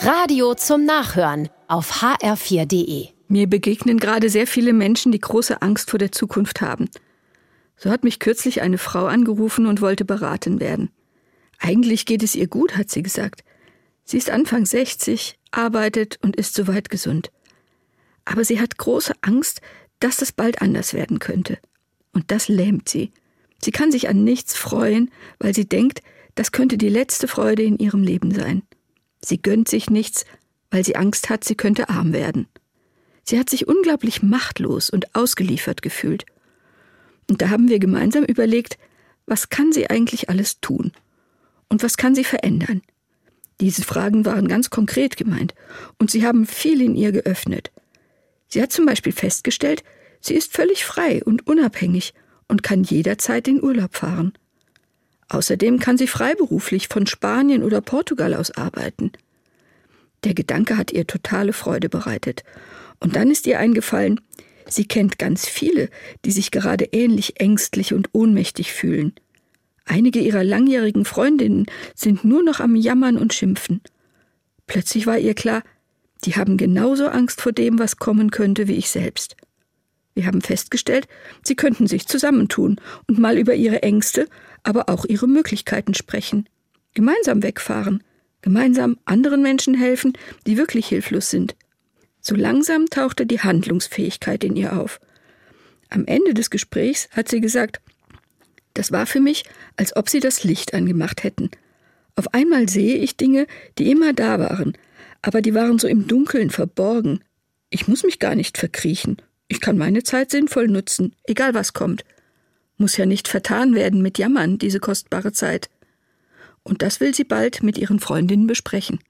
Radio zum Nachhören auf hr4.de. Mir begegnen gerade sehr viele Menschen, die große Angst vor der Zukunft haben. So hat mich kürzlich eine Frau angerufen und wollte beraten werden. Eigentlich geht es ihr gut, hat sie gesagt. Sie ist Anfang 60, arbeitet und ist soweit gesund. Aber sie hat große Angst, dass das bald anders werden könnte. Und das lähmt sie. Sie kann sich an nichts freuen, weil sie denkt, das könnte die letzte Freude in ihrem Leben sein. Sie gönnt sich nichts, weil sie Angst hat, sie könnte arm werden. Sie hat sich unglaublich machtlos und ausgeliefert gefühlt. Und da haben wir gemeinsam überlegt, was kann sie eigentlich alles tun? Und was kann sie verändern? Diese Fragen waren ganz konkret gemeint und sie haben viel in ihr geöffnet. Sie hat zum Beispiel festgestellt, sie ist völlig frei und unabhängig und kann jederzeit in Urlaub fahren. Außerdem kann sie freiberuflich von Spanien oder Portugal aus arbeiten. Der Gedanke hat ihr totale Freude bereitet. Und dann ist ihr eingefallen, sie kennt ganz viele, die sich gerade ähnlich ängstlich und ohnmächtig fühlen. Einige ihrer langjährigen Freundinnen sind nur noch am Jammern und Schimpfen. Plötzlich war ihr klar, die haben genauso Angst vor dem, was kommen könnte, wie ich selbst. Wir haben festgestellt, sie könnten sich zusammentun und mal über ihre Ängste, aber auch ihre Möglichkeiten sprechen. Gemeinsam wegfahren, gemeinsam anderen Menschen helfen, die wirklich hilflos sind. So langsam tauchte die Handlungsfähigkeit in ihr auf. Am Ende des Gesprächs hat sie gesagt, das war für mich, als ob sie das Licht angemacht hätten. Auf einmal sehe ich Dinge, die immer da waren, aber die waren so im Dunkeln verborgen. Ich muss mich gar nicht verkriechen. Ich kann meine Zeit sinnvoll nutzen, egal was kommt. Muss ja nicht vertan werden mit Jammern, diese kostbare Zeit. Und das will sie bald mit ihren Freundinnen besprechen.